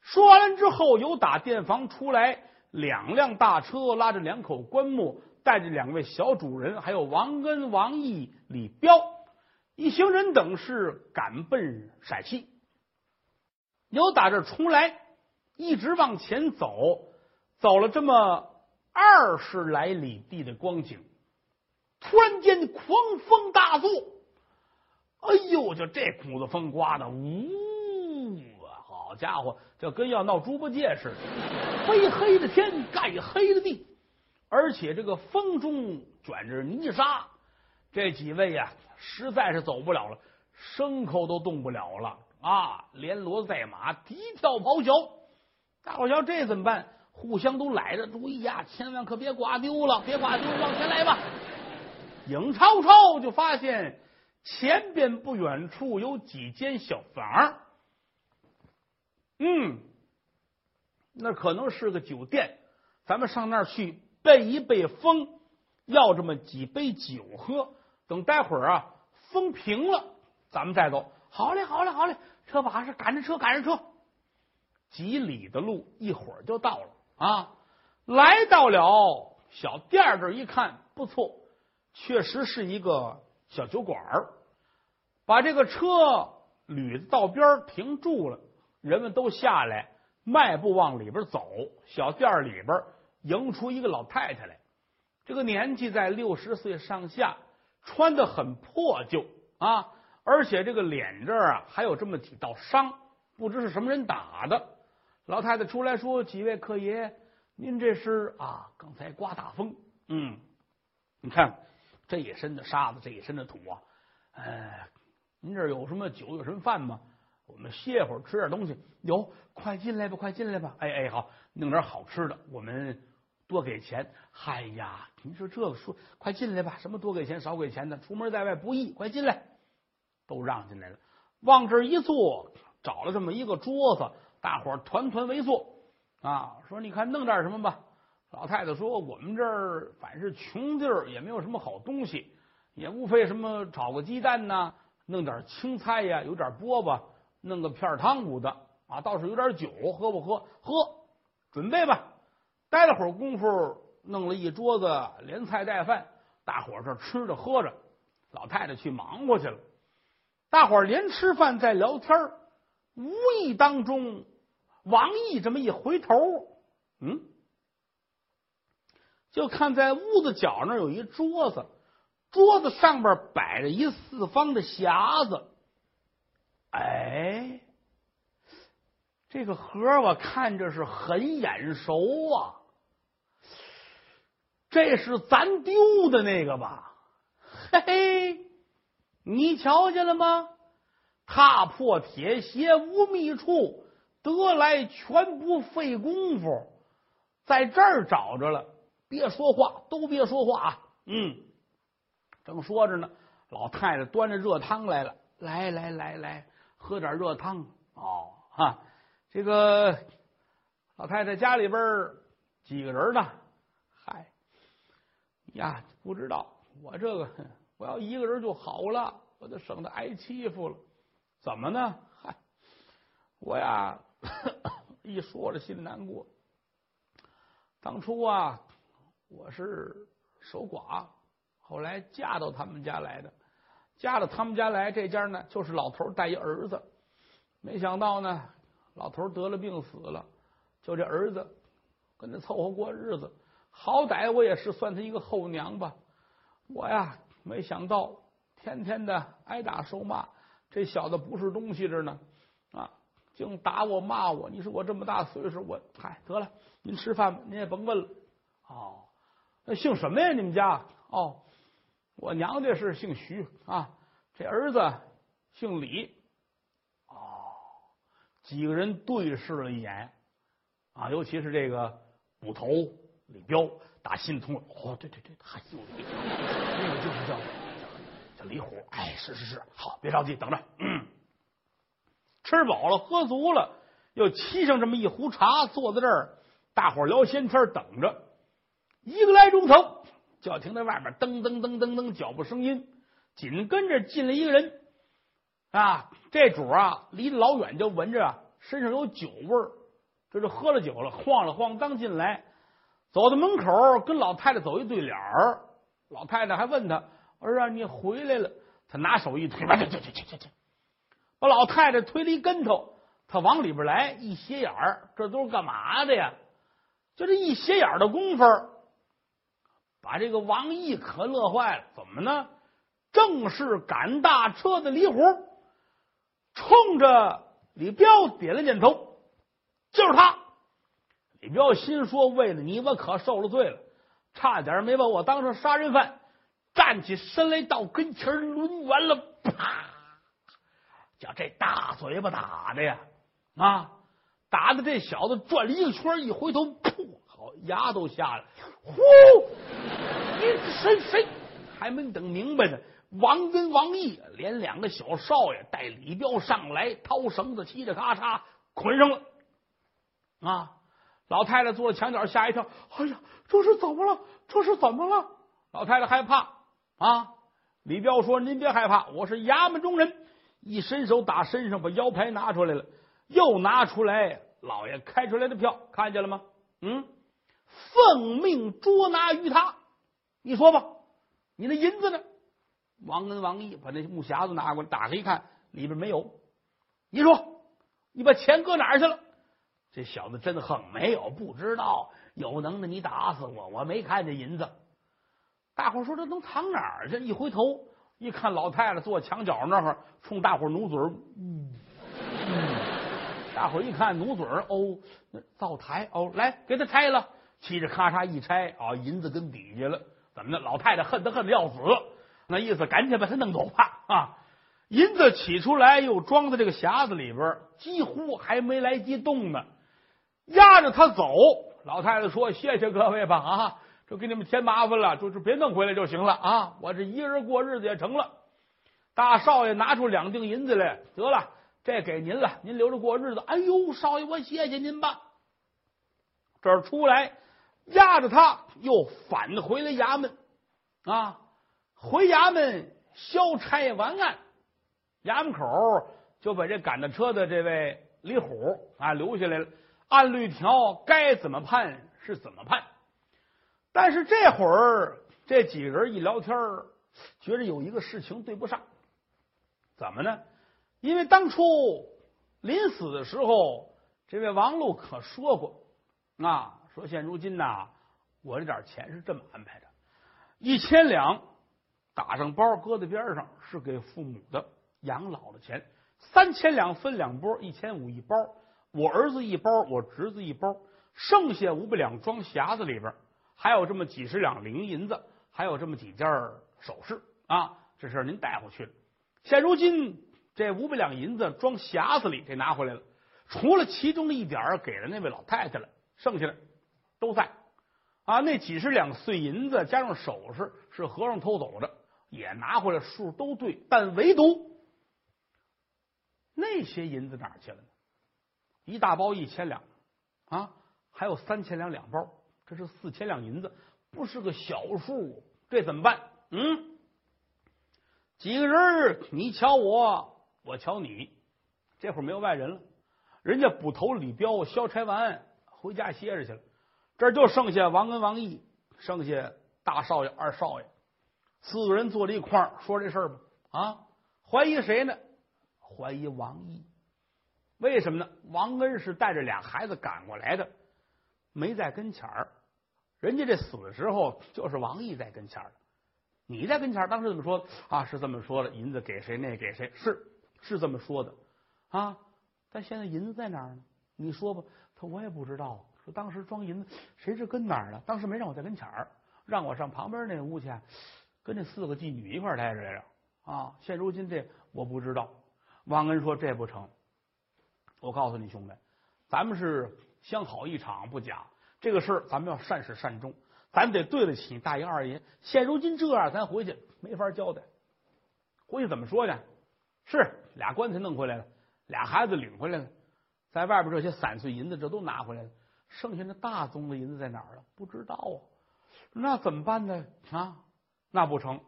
S1: 说完了之后，由打店房出来两辆大车，拉着两口棺木，带着两位小主人，还有王恩、王毅、李彪一行人等是赶奔陕西。由打这重来，一直往前走，走了这么二十来里地的光景，突然间狂风大作，哎呦，就这股子风刮的，呜，好家伙，就跟要闹猪八戒似的，黑黑的天，盖黑的地，而且这个风中卷着泥沙，这几位呀，实在是走不了了，牲口都动不了了。啊，连骡子带马，低跳咆哮。大伙瞧这怎么办？互相都揽着，注意呀，千万可别挂丢了，别挂丢，往前来吧。影超超就发现前边不远处有几间小房，嗯，那可能是个酒店。咱们上那儿去背一背风，要这么几杯酒喝。等待会儿啊，风平了，咱们再走。好嘞，好嘞，好嘞。车把式，赶着车，赶着车，几里的路，一会儿就到了啊！来到了小店这一看，不错，确实是一个小酒馆把这个车捋到边停住了，人们都下来，迈步往里边走。小店里边迎出一个老太太来，这个年纪在六十岁上下，穿的很破旧啊。而且这个脸这儿啊，还有这么几道伤，不知是什么人打的。老太太出来说：“几位客爷，您这是啊？刚才刮大风，嗯，你看这一身的沙子，这一身的土啊。哎，您这有什么酒，有什么饭吗？我们歇会儿，吃点东西。有，快进来吧，快进来吧。哎哎，好，弄点好吃的，我们多给钱。嗨呀，您说这个说，快进来吧。什么多给钱，少给钱的，出门在外不易，快进来。”都让进来了，往这一坐，找了这么一个桌子，大伙儿团团围坐啊。说你看弄点什么吧。老太太说：“我们这儿反是穷地儿，也没有什么好东西，也无非什么炒个鸡蛋呐，弄点青菜呀，有点饽饽，弄个片汤骨的啊，倒是有点酒，喝不喝？喝，准备吧。待了会儿功夫，弄了一桌子连菜带饭，大伙儿这吃着喝着，老太太去忙活去了。”大伙儿连吃饭再聊天无意当中，王毅这么一回头，嗯，就看在屋子角那有一桌子，桌子上边摆着一四方的匣子。哎，这个盒我看着是很眼熟啊，这是咱丢的那个吧？嘿嘿。你瞧见了吗？踏破铁鞋无觅处，得来全不费功夫。在这儿找着了，别说话，都别说话啊！嗯，正说着呢，老太太端着热汤来了，来来来来，喝点热汤哦哈。这个老太太家里边几个人呢？嗨呀，不知道。我这个我要一个人就好了，我就省得挨欺负了。怎么呢？嗨，我呀，[coughs] 一说着心里难过。当初啊，我是守寡，后来嫁到他们家来的。嫁到他们家来，这家呢，就是老头带一儿子。没想到呢，老头得了病死了，就这儿子跟他凑合过日子。好歹我也是算他一个后娘吧。我呀，没想到天天的挨打受骂，这小子不是东西着呢啊！净打我骂我。你说我这么大岁数，我嗨得了。您吃饭吧，您也甭问了。哦，那姓什么呀？你们家？哦，我娘家是姓徐啊，这儿子姓李。哦，几个人对视了一眼啊，尤其是这个捕头李彪，打心通了。哦，对对对，还有那个就是叫叫李虎。哎，是是是，好，别着急，等着。嗯，吃饱了，喝足了，又沏上这么一壶茶，坐在这儿。大伙聊闲天，等着一个来钟头，就听到外面噔噔噔噔噔脚步声音，紧跟着进来一个人啊！这主啊，离老远就闻着啊，身上有酒味儿，这就喝了酒了，晃了晃刚进来，走到门口跟老太太走一对脸儿，老太太还问他：“儿啊，你回来了？”他拿手一推，去去去去去去，把老太太推了一跟头，他往里边来一斜眼儿，这都是干嘛的呀？就这一斜眼儿的功夫，把这个王毅可乐坏了。怎么呢？正是赶大车的李虎，冲着李彪点了点头，就是他。李彪心说：“为了你，我可受了罪了，差点没把我当成杀人犯。”站起身来，到跟前抡圆了，啪！叫这大嘴巴打的呀，啊！打的这小子转了一个圈，一回头，噗！好，牙都下来。呼！你谁谁还没等明白呢？王跟王毅连两个小少爷带李彪上来，掏绳子，嘁哩咔嚓捆上了。啊！老太太坐在墙角，吓一跳。哎呀，这是怎么了？这是怎么了？老太太害怕啊！李彪说：“您别害怕，我是衙门中人。”一伸手打身上，把腰牌拿出来了。又拿出来老爷开出来的票，看见了吗？嗯，奉命捉拿于他。你说吧，你那银子呢？王恩、王毅把那木匣子拿过来，打开一看，里边没有。你说，你把钱搁哪儿去了？这小子真横，没有，不知道。有能耐你打死我，我没看见银子。大伙说这能藏哪儿去？一回头一看，老太太坐墙角那儿，冲大伙努嘴儿。嗯嗯。大伙一看，努嘴儿哦，灶台哦，来给他拆了，嘁哩咔嚓一拆啊，银子跟底下了，怎么的？老太太恨他恨的要死，那意思赶紧把他弄走吧啊！银子取出来，又装在这个匣子里边，几乎还没来及动呢，压着他走。老太太说：“谢谢各位吧啊，这给你们添麻烦了，就是别弄回来就行了啊，我这一个人过日子也成了。”大少爷拿出两锭银子来，得了。这给您了，您留着过日子。哎呦，少爷，我谢谢您吧。这儿出来，压着他又返回了衙门啊。回衙门消差完案，衙门口就把这赶着车的这位李虎啊留下来了。按律条该怎么判是怎么判，但是这会儿这几个人一聊天，觉得有一个事情对不上，怎么呢？因为当初临死的时候，这位王禄可说过啊，说现如今呐，我这点钱是这么安排的：一千两打上包，搁在边上，是给父母的养老的钱；三千两分两拨，一千五一包，我儿子一包，我侄子一包，剩下五百两装匣子里边，还有这么几十两零银子，还有这么几件首饰啊，这事您带回去了。现如今。这五百两银子装匣子里，给拿回来了。除了其中的一点给了那位老太太了，剩下的都在啊。那几十两碎银子加上首饰是和尚偷走的，也拿回来，数都对，但唯独那些银子哪去了呢？一大包一千两啊，还有三千两两包，这是四千两银子，不是个小数，这怎么办？嗯，几个人你瞧我，我瞧你，这会儿没有外人了，人家捕头李彪消差完回家歇着去了，这就剩下王恩、王毅，剩下大少爷、二少爷，四个人坐在一块儿说这事儿吧。啊，怀疑谁呢？怀疑王毅。为什么呢？王恩是带着俩孩子赶过来的，没在跟前儿。人家这死的时候就是王毅在跟前儿，你在跟前儿，当时怎么说啊？是这么说的，银子给谁？那给谁？是是这么说的啊？但现在银子在哪儿呢？你说吧。他我也不知道。说当时装银子谁是跟哪儿了？当时没让我在跟前儿，让我上旁边那屋去，跟那四个妓女一块儿待着来着啊。现如今这我不知道。王恩说这不成。我告诉你兄弟，咱们是相好一场不假，这个事儿咱们要善始善终，咱得对得起大爷二爷。现如今这样，咱回去没法交代。回去怎么说呢？是俩棺材弄回来了，俩孩子领回来了，在外边这些散碎银子这都拿回来了，剩下那大宗的银子在哪儿了？不知道啊。那怎么办呢？啊，那不成，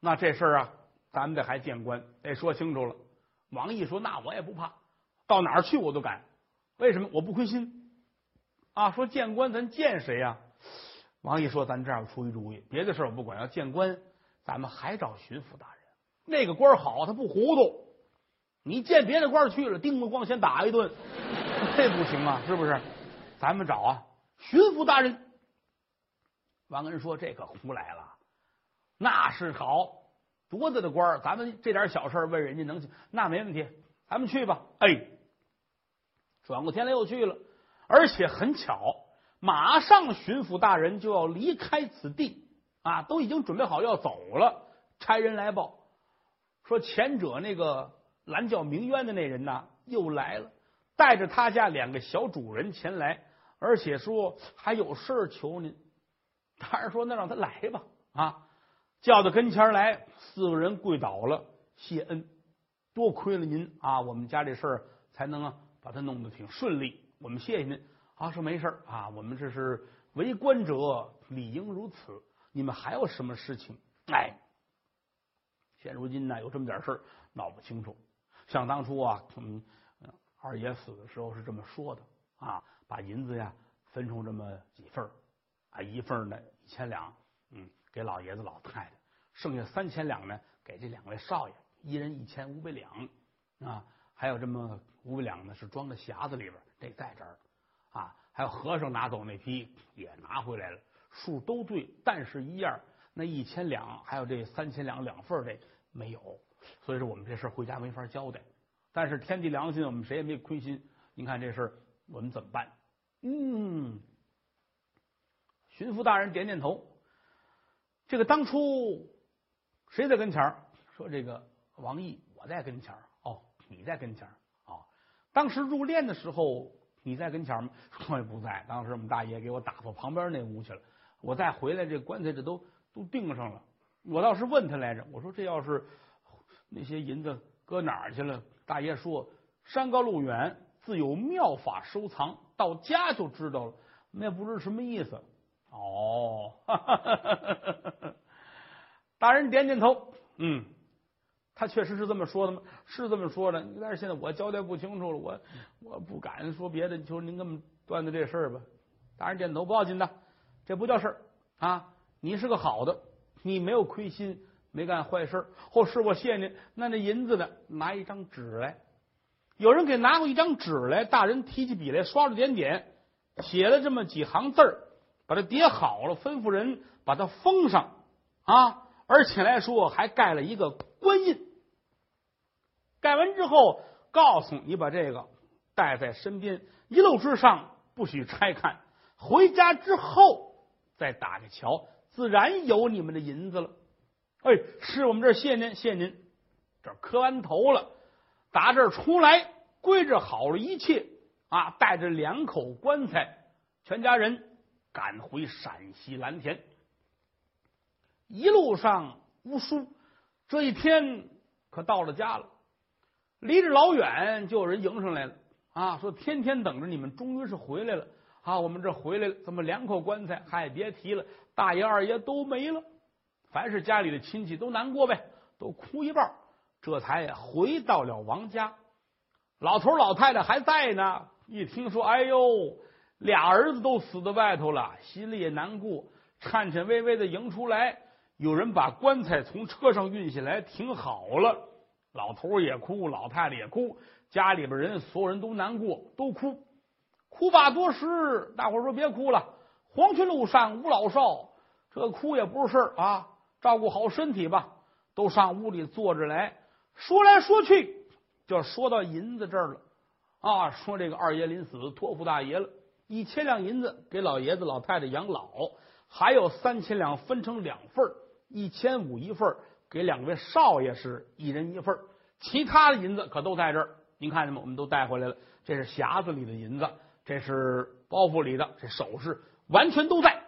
S1: 那这事儿啊，咱们得还见官，得说清楚了。王毅说：“那我也不怕。”到哪儿去我都敢，为什么我不亏心啊？说见官，咱见谁呀？王毅说：“咱这样出一主意，别的事我不管，要见官，咱们还找巡抚大人。那个官好，他不糊涂。你见别的官去了，叮咣咣先打一顿，[laughs] 这不行啊，是不是？咱们找啊，巡抚大人。”王恩说：“这可胡来了，那是好多大的官咱们这点小事问人家能行？那没问题，咱们去吧。”哎。转过天来又去了，而且很巧，马上巡抚大人就要离开此地啊，都已经准备好要走了。差人来报说，前者那个蓝教鸣冤的那人呢，又来了，带着他家两个小主人前来，而且说还有事求您。大人说：“那让他来吧。”啊，叫到跟前来，四个人跪倒了，谢恩，多亏了您啊，我们家这事儿才能。把他弄得挺顺利，我们谢谢您啊！说没事啊，我们这是为官者理应如此。你们还有什么事情？哎，现如今呢，有这么点事儿闹不清楚。像当初啊，嗯，二爷死的时候是这么说的啊，把银子呀分成这么几份啊，一份呢一千两，嗯，给老爷子老太太，剩下三千两呢给这两位少爷，一人一千五百两啊。还有这么五百两呢，是装在匣子里边，得在这儿啊。还有和尚拿走那批也拿回来了，数都对，但是一样，那一千两还有这三千两两份这没有，所以说我们这事回家没法交代。但是天地良心，我们谁也没亏心。您看这事我们怎么办？嗯，巡抚大人点点头。这个当初谁在跟前儿？说这个王毅，我在跟前儿。你在跟前啊？当时入殓的时候你在跟前吗？我 [laughs] 也不在。当时我们大爷给我打到旁边那屋去了。我再回来，这棺材这都都钉上了。我倒是问他来着，我说这要是那些银子搁哪儿去了？大爷说山高路远，自有妙法收藏，到家就知道了。那不知什么意思。哦，[laughs] 大人点点头，嗯。他确实是这么说的吗？是这么说的，但是现在我交代不清楚了，我我不敢说别的。就您这么断的这事儿吧，大人点头不要紧的，这不叫事儿啊！你是个好的，你没有亏心，没干坏事。后是我谢您，那那银子呢？拿一张纸来，有人给拿过一张纸来，大人提起笔来，刷了点点，写了这么几行字儿，把它叠好了，吩咐人把它封上啊！而且来说还盖了一个。官印盖完之后，告诉你把这个带在身边，一路之上不许拆看。回家之后再打开瞧，自然有你们的银子了。哎，是我们这谢您，谢您。这磕完头了，打这儿出来，归置好了一切啊，带着两口棺材，全家人赶回陕西蓝田。一路上无书，这一天可到了家了。离着老远就有人迎上来了啊，说天天等着你们，终于是回来了啊！我们这回来了，这么两口棺材，嗨，别提了，大爷二爷都没了。凡是家里的亲戚都难过呗，都哭一半，这才回到了王家。老头老太太还在呢，一听说，哎呦，俩儿子都死在外头了，心里也难过，颤颤巍巍的迎出来。有人把棺材从车上运下来，停好了。老头也哭，老太太也哭，家里边人所有人都难过，都哭。哭罢多时，大伙说别哭了，黄泉路上无老少，这哭也不是事儿啊，照顾好身体吧。都上屋里坐着来说来说去，就说到银子这儿了啊。说这个二爷临死托付大爷了，一千两银子给老爷子老太太养老，还有三千两分成两份。一千五一份给两位少爷是一人一份其他的银子可都在这儿。您看见吗？我们都带回来了。这是匣子里的银子，这是包袱里的，这首饰完全都在。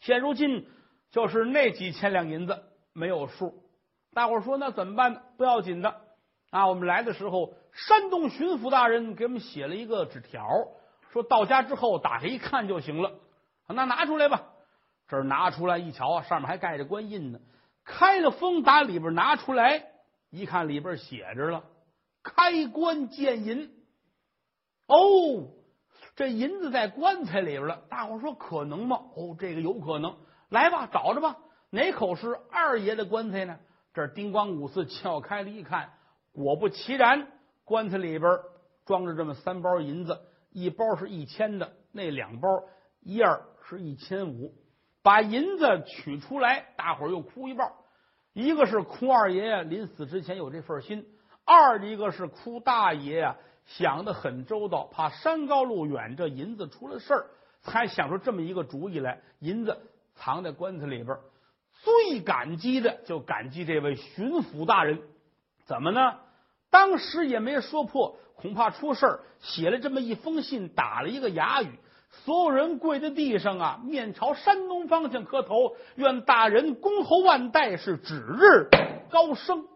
S1: 现如今就是那几千两银子没有数。大伙说那怎么办呢？不要紧的啊！我们来的时候，山东巡抚大人给我们写了一个纸条，说到家之后打开一看就行了。那拿出来吧。这拿出来一瞧，上面还盖着官印呢。开了封，打里边拿出来一看，里边写着了“开棺见银”。哦，这银子在棺材里边了。大伙说可能吗？哦，这个有可能。来吧，找着吧。哪口是二爷的棺材呢？这儿丁光五四撬开了一看，果不其然，棺材里边装着这么三包银子，一包是一千的，那两包一二是一千五。把银子取出来，大伙儿又哭一半。一个是哭二爷呀，临死之前有这份心；二一个是哭大爷呀，想的很周到，怕山高路远，这银子出了事儿，才想出这么一个主意来。银子藏在棺材里边，最感激的就感激这位巡抚大人。怎么呢？当时也没说破，恐怕出事儿，写了这么一封信，打了一个哑语。所有人跪在地上啊，面朝山东方向磕头，愿大人恭候万代，是指日高升。